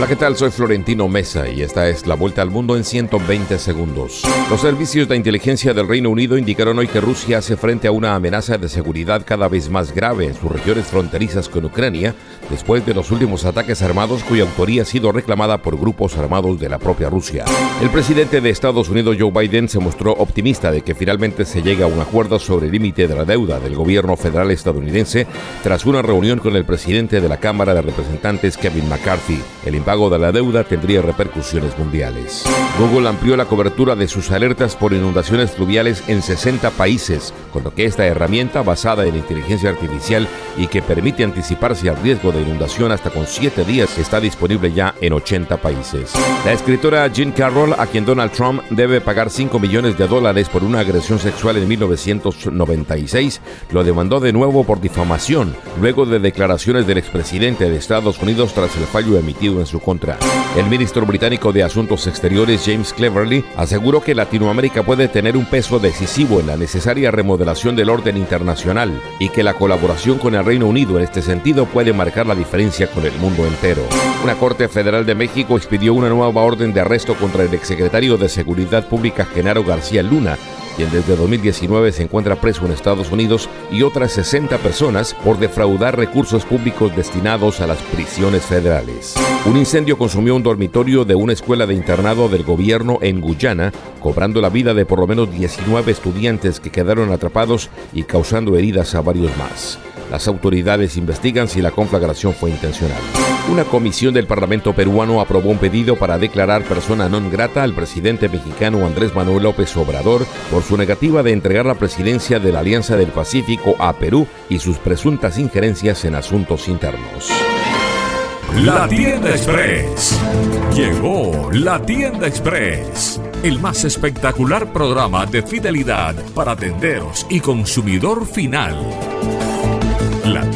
Hola, ¿qué tal? Soy Florentino Mesa y esta es la vuelta al mundo en 120 segundos. Los servicios de inteligencia del Reino Unido indicaron hoy que Rusia hace frente a una amenaza de seguridad cada vez más grave en sus regiones fronterizas con Ucrania, después de los últimos ataques armados cuya autoría ha sido reclamada por grupos armados de la propia Rusia. El presidente de Estados Unidos, Joe Biden, se mostró optimista de que finalmente se llegue a un acuerdo sobre el límite de la deuda del gobierno federal estadounidense tras una reunión con el presidente de la Cámara de Representantes, Kevin McCarthy. El impago de la deuda tendría repercusiones mundiales. Google amplió la cobertura de sus alertas por inundaciones fluviales en 60 países, con lo que esta herramienta basada en inteligencia artificial y que permite anticiparse al riesgo de inundación hasta con 7 días está disponible ya en 80 países. La escritora Jean Carroll, a quien Donald Trump debe pagar 5 millones de dólares por una agresión sexual en 1996, lo demandó de nuevo por difamación, luego de declaraciones del expresidente de Estados Unidos tras el fallo emitido en su contra. El ministro británico de Asuntos Exteriores James Cleverly aseguró que Latinoamérica puede tener un peso decisivo en la necesaria remodelación del orden internacional y que la colaboración con el Reino Unido en este sentido puede marcar la diferencia con el mundo entero. Una Corte Federal de México expidió una nueva orden de arresto contra el exsecretario de Seguridad Pública Genaro García Luna quien desde 2019 se encuentra preso en Estados Unidos, y otras 60 personas por defraudar recursos públicos destinados a las prisiones federales. Un incendio consumió un dormitorio de una escuela de internado del gobierno en Guyana, cobrando la vida de por lo menos 19 estudiantes que quedaron atrapados y causando heridas a varios más. Las autoridades investigan si la conflagración fue intencional. Una comisión del Parlamento peruano aprobó un pedido para declarar persona non grata al presidente mexicano Andrés Manuel López Obrador por su negativa de entregar la presidencia de la Alianza del Pacífico a Perú y sus presuntas injerencias en asuntos internos. La tienda express. Llegó la tienda express. El más espectacular programa de fidelidad para tenderos y consumidor final.